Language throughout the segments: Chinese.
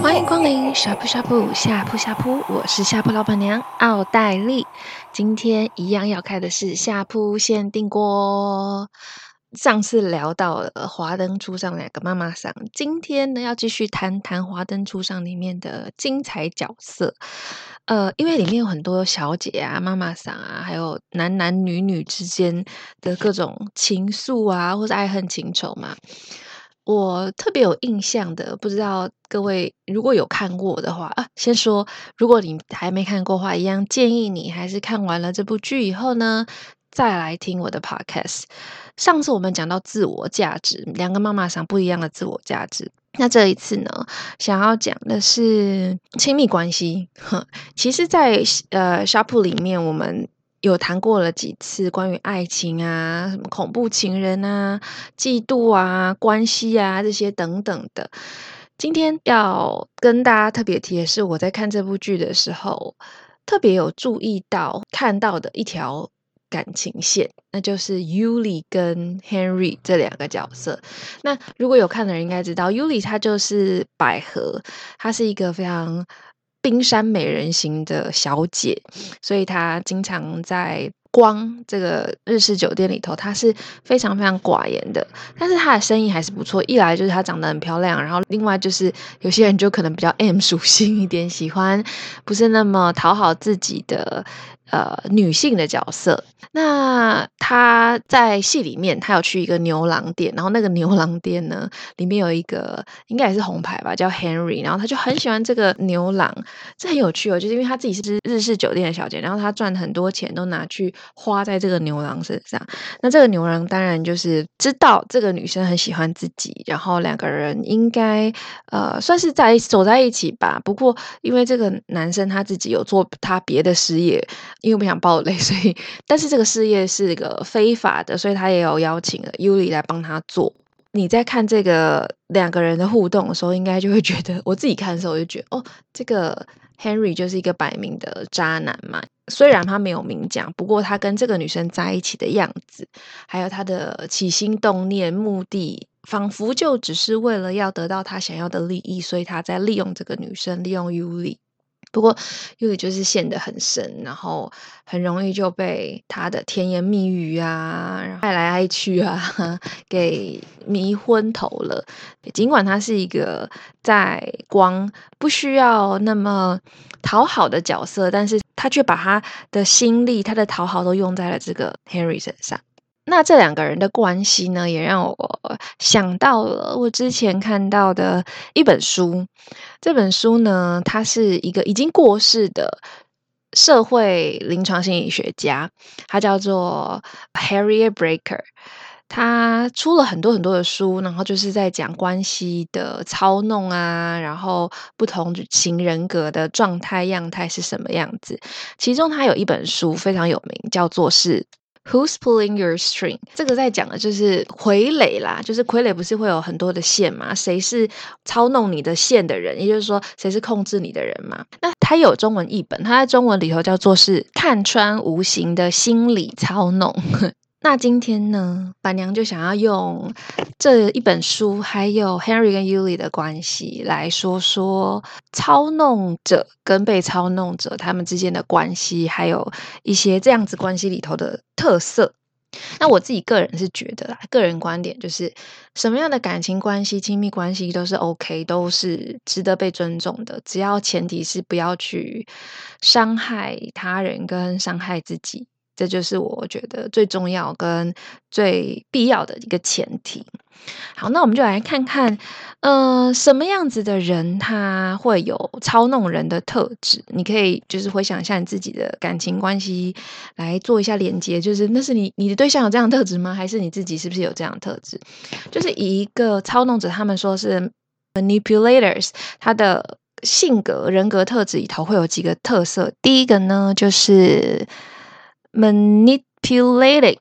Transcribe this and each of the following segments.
欢迎光临呷哺呷哺呷哺呷哺，我是下铺老板娘奥黛丽。今天一样要开的是下铺限定锅。上次聊到了《华灯初上》两个妈妈桑，今天呢要继续谈谈《华灯初上》里面的精彩角色。呃，因为里面有很多小姐啊、妈妈桑啊，还有男男女女之间的各种情愫啊，或者爱恨情仇嘛。我特别有印象的，不知道各位如果有看过的话啊，先说，如果你还没看过的话，一样建议你还是看完了这部剧以后呢，再来听我的 podcast。上次我们讲到自我价值，两个妈妈桑不一样的自我价值。那这一次呢，想要讲的是亲密关系。哼，其实在，在呃呷哺里面，我们有谈过了几次关于爱情啊、什么恐怖情人啊、嫉妒啊、关系啊这些等等的。今天要跟大家特别提的是，我在看这部剧的时候，特别有注意到看到的一条。感情线，那就是 Yuli 跟 Henry 这两个角色。那如果有看的人应该知道，Yuli 她就是百合，她是一个非常冰山美人型的小姐，所以她经常在光这个日式酒店里头，她是非常非常寡言的。但是她的生意还是不错，一来就是她长得很漂亮，然后另外就是有些人就可能比较 M 属性一点，喜欢不是那么讨好自己的。呃，女性的角色，那她在戏里面，她有去一个牛郎店，然后那个牛郎店呢，里面有一个应该也是红牌吧，叫 Henry，然后她就很喜欢这个牛郎，这很有趣哦，就是因为她自己是日式酒店的小姐，然后她赚很多钱都拿去花在这个牛郎身上，那这个牛郎当然就是知道这个女生很喜欢自己，然后两个人应该呃算是在走在一起吧，不过因为这个男生他自己有做他别的事业。因为不想爆雷，所以但是这个事业是个非法的，所以他也有邀请了 Yuli 来帮他做。你在看这个两个人的互动的时候，应该就会觉得，我自己看的时候我就觉得，哦，这个 Henry 就是一个摆明的渣男嘛。虽然他没有明讲，不过他跟这个女生在一起的样子，还有他的起心动念、目的，仿佛就只是为了要得到他想要的利益，所以他在利用这个女生，利用 Yuli。不过，Yuli 就是陷得很深，然后很容易就被他的甜言蜜语啊，爱来爱去啊，给迷昏头了。尽管他是一个在光不需要那么讨好的角色，但是他却把他的心力、他的讨好都用在了这个 Henry 身上。那这两个人的关系呢，也让我想到了我之前看到的一本书。这本书呢，他是一个已经过世的社会临床心理学家，他叫做 Harriet Breaker。他出了很多很多的书，然后就是在讲关系的操弄啊，然后不同型人格的状态样态是什么样子。其中他有一本书非常有名，叫做是。Who's pulling your string？这个在讲的就是傀儡啦，就是傀儡不是会有很多的线吗？谁是操弄你的线的人？也就是说，谁是控制你的人嘛？那它有中文译本，它在中文里头叫做是看穿无形的心理操弄。那今天呢，板娘就想要用这一本书，还有 Henry 跟 Yuli 的关系，来说说操弄者跟被操弄者他们之间的关系，还有一些这样子关系里头的特色。那我自己个人是觉得啦，个人观点就是，什么样的感情关系、亲密关系都是 OK，都是值得被尊重的，只要前提是不要去伤害他人跟伤害自己。这就是我觉得最重要跟最必要的一个前提。好，那我们就来看看，呃，什么样子的人他会有操弄人的特质？你可以就是回想一下你自己的感情关系，来做一下连接。就是那是你你的对象有这样特质吗？还是你自己是不是有这样的特质？就是以一个操弄者，他们说是 manipulators，他的性格人格特质里头会有几个特色。第一个呢，就是。Manipulated,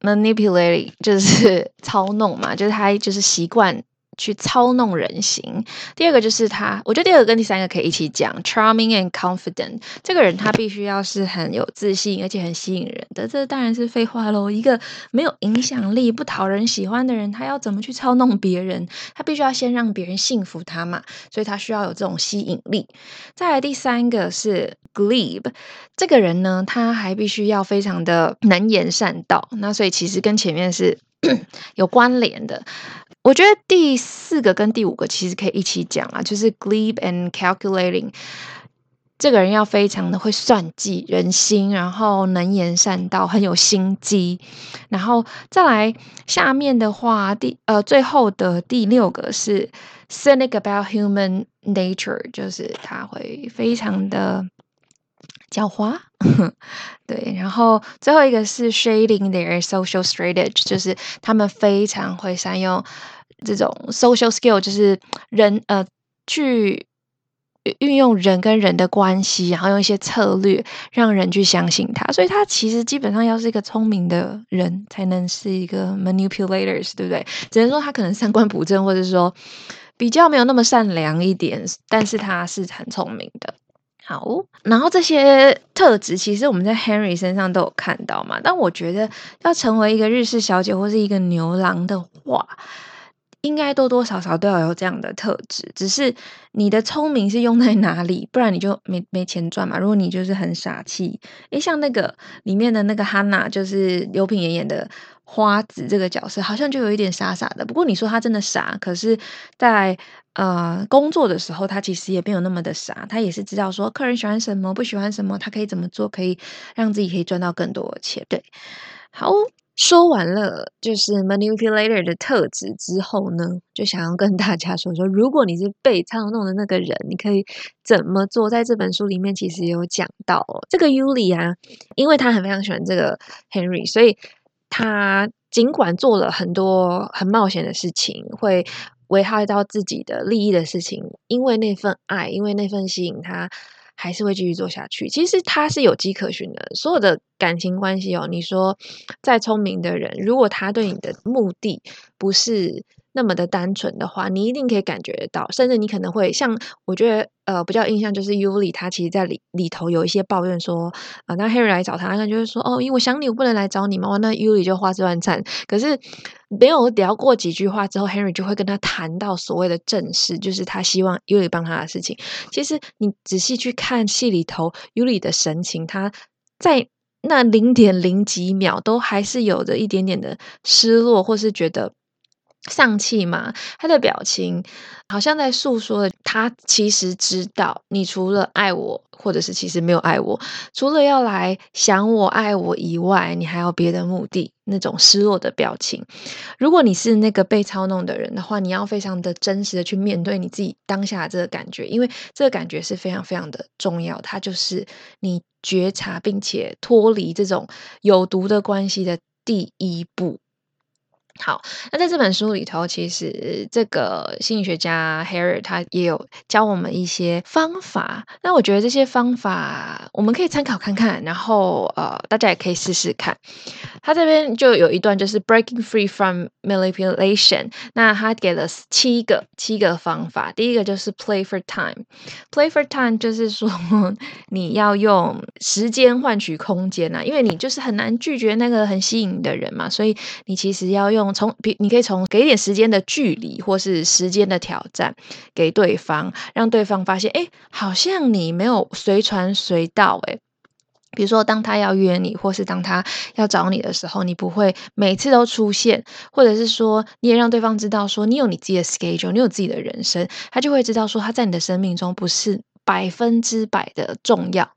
manipulating 就是操弄嘛，就是他就是习惯去操弄人心。第二个就是他，我觉得第二个跟第三个可以一起讲，charming and confident。这个人他必须要是很有自信，而且很吸引人的。这当然是废话喽。一个没有影响力、不讨人喜欢的人，他要怎么去操弄别人？他必须要先让别人信服他嘛，所以他需要有这种吸引力。再来第三个是 glib，这个人呢，他还必须要非常的能言善道。那所以其实跟前面是 有关联的。我觉得第四个跟第五个其实可以一起讲啊，就是 glib and calculating，这个人要非常的会算计人心，然后能言善道，很有心机。然后再来下面的话，第呃最后的第六个是 cynic about human nature，就是他会非常的狡猾。对，然后最后一个是 shading their social strategy，就是他们非常会善用这种 social skill，就是人呃去运用人跟人的关系，然后用一些策略让人去相信他。所以他其实基本上要是一个聪明的人，才能是一个 manipulators，对不对？只能说他可能三观不正，或者说比较没有那么善良一点，但是他是很聪明的。好，然后这些特质其实我们在 Henry 身上都有看到嘛。但我觉得要成为一个日式小姐或是一个牛郎的话，应该多多少少都要有这样的特质。只是你的聪明是用在哪里，不然你就没没钱赚嘛。如果你就是很傻气，诶，像那个里面的那个 Hannah，就是刘品言演的。花子这个角色好像就有一点傻傻的，不过你说他真的傻，可是在呃工作的时候，他其实也没有那么的傻，他也是知道说客人喜欢什么，不喜欢什么，他可以怎么做，可以让自己可以赚到更多的钱。对，好，说完了就是 manipulator 的特质之后呢，就想要跟大家说说，如果你是被操弄的那个人，你可以怎么做？在这本书里面其实有讲到哦，这个 Yuli 啊，因为他很非常喜欢这个 Henry，所以。他尽管做了很多很冒险的事情，会危害到自己的利益的事情，因为那份爱，因为那份吸引，他还是会继续做下去。其实他是有迹可循的，所有的感情关系哦，你说再聪明的人，如果他对你的目的不是。那么的单纯的话，你一定可以感觉到，甚至你可能会像我觉得，呃，比较印象就是 Yuli 他其实在里里头有一些抱怨说，啊、那 Henry 来找他，他就是说，哦，因为我想你，我不能来找你嘛，那 Yuli 就花枝乱颤。可是没有聊过几句话之后，Henry 就会跟他谈到所谓的正事，就是他希望 Yuli 帮他的事情。其实你仔细去看戏里头 Yuli 的神情，他在那零点零几秒都还是有着一点点的失落，或是觉得。丧气嘛，他的表情好像在诉说，他其实知道，你除了爱我，或者是其实没有爱我，除了要来想我、爱我以外，你还有别的目的。那种失落的表情。如果你是那个被操弄的人的话，你要非常的真实的去面对你自己当下这个感觉，因为这个感觉是非常非常的重要。它就是你觉察并且脱离这种有毒的关系的第一步。好，那在这本书里头，其实这个心理学家 Harry 他也有教我们一些方法。那我觉得这些方法我们可以参考看看，然后呃，大家也可以试试看。他这边就有一段就是 Breaking Free from Manipulation。那他给了七个七个方法，第一个就是 Play for Time。Play for Time 就是说 你要用时间换取空间啊，因为你就是很难拒绝那个很吸引你的人嘛，所以你其实要用。从比你可以从给一点时间的距离，或是时间的挑战给对方，让对方发现，哎，好像你没有随传随到，哎，比如说当他要约你，或是当他要找你的时候，你不会每次都出现，或者是说你也让对方知道说你有你自己的 schedule，你有自己的人生，他就会知道说他在你的生命中不是百分之百的重要。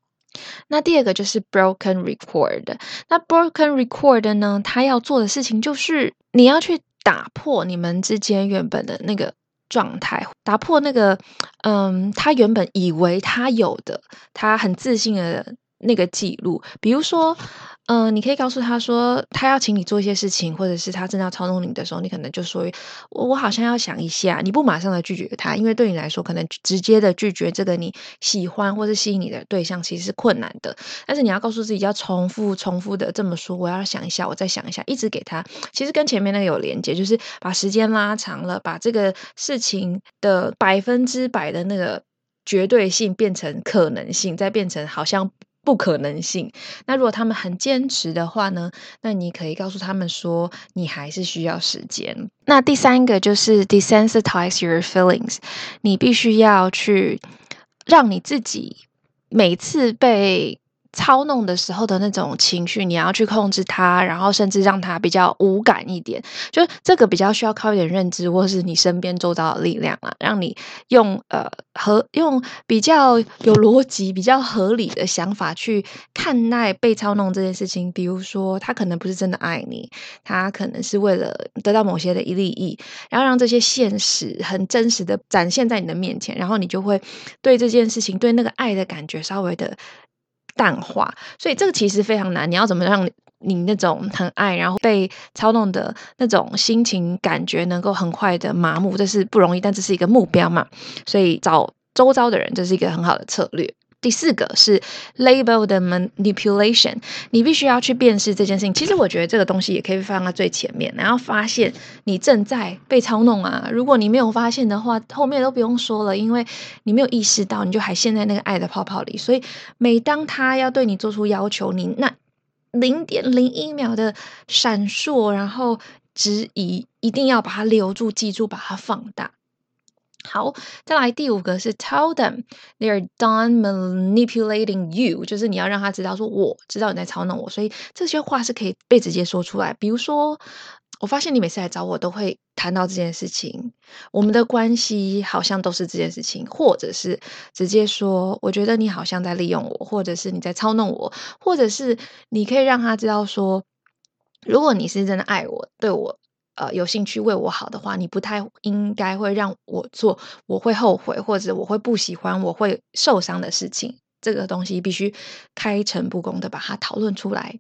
那第二个就是 broken record。那 broken record 呢，他要做的事情就是你要去打破你们之间原本的那个状态，打破那个嗯，他原本以为他有的，他很自信的那个记录。比如说，嗯、你可以告诉他说，他要请你做一些事情，或者是他正在操弄你的时候，你可能就说，我我好像要想一下。你不马上的拒绝他，因为对你来说，可能直接的拒绝这个你喜欢或是吸引你的对象，其实是困难的。但是你要告诉自己，要重复重复的这么说，我要想一下，我再想一下，一直给他。其实跟前面那个有连接，就是把时间拉长了，把这个事情的百分之百的那个绝对性变成可能性，再变成好像。不可能性。那如果他们很坚持的话呢？那你可以告诉他们说，你还是需要时间。那第三个就是 desensitize your feelings，你必须要去让你自己每次被。操弄的时候的那种情绪，你要去控制它，然后甚至让它比较无感一点。就这个比较需要靠一点认知，或是你身边周遭的力量啊，让你用呃和用比较有逻辑、比较合理的想法去看待被操弄这件事情。比如说，他可能不是真的爱你，他可能是为了得到某些的利益，然后让这些现实很真实的展现在你的面前，然后你就会对这件事情、对那个爱的感觉稍微的。淡化，所以这个其实非常难。你要怎么让你那种很爱，然后被操弄的那种心情感觉能够很快的麻木，这是不容易，但这是一个目标嘛。所以找周遭的人，这是一个很好的策略。第四个是 label 的 manipulation，你必须要去辨识这件事情。其实我觉得这个东西也可以放在最前面，然后发现你正在被操弄啊。如果你没有发现的话，后面都不用说了，因为你没有意识到，你就还陷在那个爱的泡泡里。所以每当他要对你做出要求，你那零点零一秒的闪烁，然后质疑，一定要把它留住、记住，把它放大。好，再来第五个是 tell them they are done manipulating you，就是你要让他知道说，我知道你在操弄我，所以这些话是可以被直接说出来。比如说，我发现你每次来找我都会谈到这件事情，我们的关系好像都是这件事情，或者是直接说，我觉得你好像在利用我，或者是你在操弄我，或者是你可以让他知道说，如果你是真的爱我，对我。呃，有兴趣为我好的话，你不太应该会让我做我会后悔或者我会不喜欢我会受伤的事情。这个东西必须开诚布公的把它讨论出来。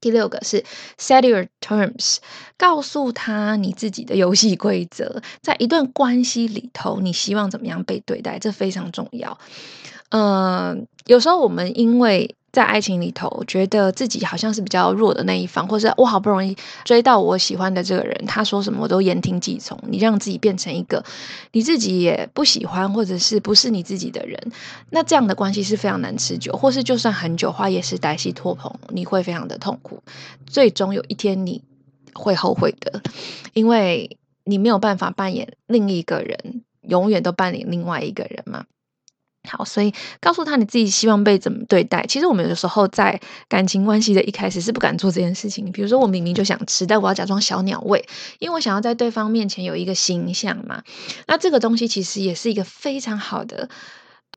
第六个是 set your terms，告诉他你自己的游戏规则，在一段关系里头，你希望怎么样被对待，这非常重要。嗯、有时候我们因为在爱情里头，觉得自己好像是比较弱的那一方，或是我好不容易追到我喜欢的这个人，他说什么我都言听计从。你让自己变成一个你自己也不喜欢，或者是不是你自己的人，那这样的关系是非常难持久，或是就算很久话，也是歹戏拖棚，你会非常的痛苦。最终有一天你会后悔的，因为你没有办法扮演另一个人，永远都扮演另外一个人嘛。好，所以告诉他你自己希望被怎么对待。其实我们有的时候在感情关系的一开始是不敢做这件事情。比如说，我明明就想吃，但我要假装小鸟胃，因为我想要在对方面前有一个形象嘛。那这个东西其实也是一个非常好的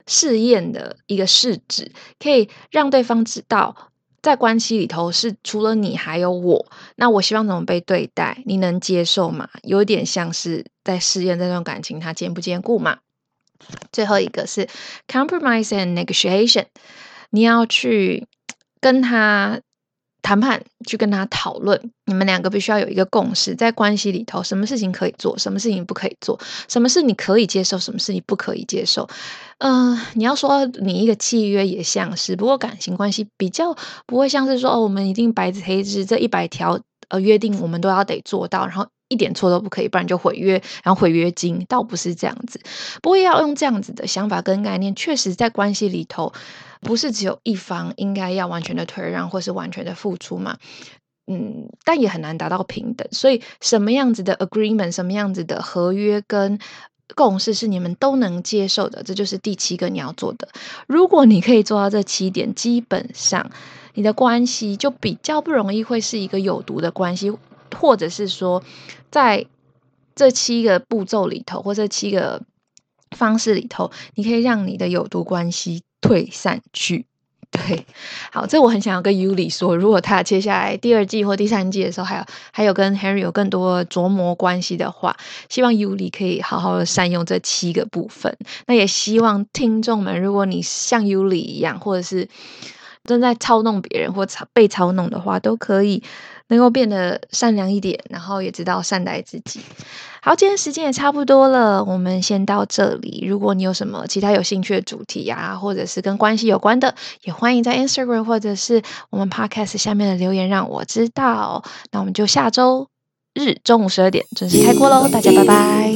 试验的一个试纸，可以让对方知道，在关系里头是除了你还有我。那我希望怎么被对待，你能接受吗？有点像是在试验这段感情，它坚不坚固嘛。最后一个是 compromise and negotiation，你要去跟他谈判，去跟他讨论，你们两个必须要有一个共识，在关系里头，什么事情可以做，什么事情不可以做，什么事你可以接受，什么事你不可以接受。嗯、你要说你一个契约也像是，不过感情关系比较不会像是说哦，我们一定白纸黑字这一百条呃约定，我们都要得做到，然后。一点错都不可以，不然就毁约，然后毁约金倒不是这样子。不过要用这样子的想法跟概念，确实在关系里头，不是只有一方应该要完全的退让或是完全的付出嘛。嗯，但也很难达到平等。所以什么样子的 agreement，什么样子的合约跟共识是你们都能接受的，这就是第七个你要做的。如果你可以做到这七点，基本上你的关系就比较不容易会是一个有毒的关系。或者是说，在这七个步骤里头，或这七个方式里头，你可以让你的有毒关系退散去。对，好，这我很想要跟 Yuli 说，如果他接下来第二季或第三季的时候，还有还有跟 Henry 有更多琢磨关系的话，希望 Yuli 可以好好的善用这七个部分。那也希望听众们，如果你像 Yuli 一样，或者是。正在操弄别人或操被操弄的话，都可以能够变得善良一点，然后也知道善待自己。好，今天时间也差不多了，我们先到这里。如果你有什么其他有兴趣的主题啊，或者是跟关系有关的，也欢迎在 Instagram 或者是我们 Podcast 下面的留言让我知道。那我们就下周日中午十二点准时开锅喽，大家拜拜。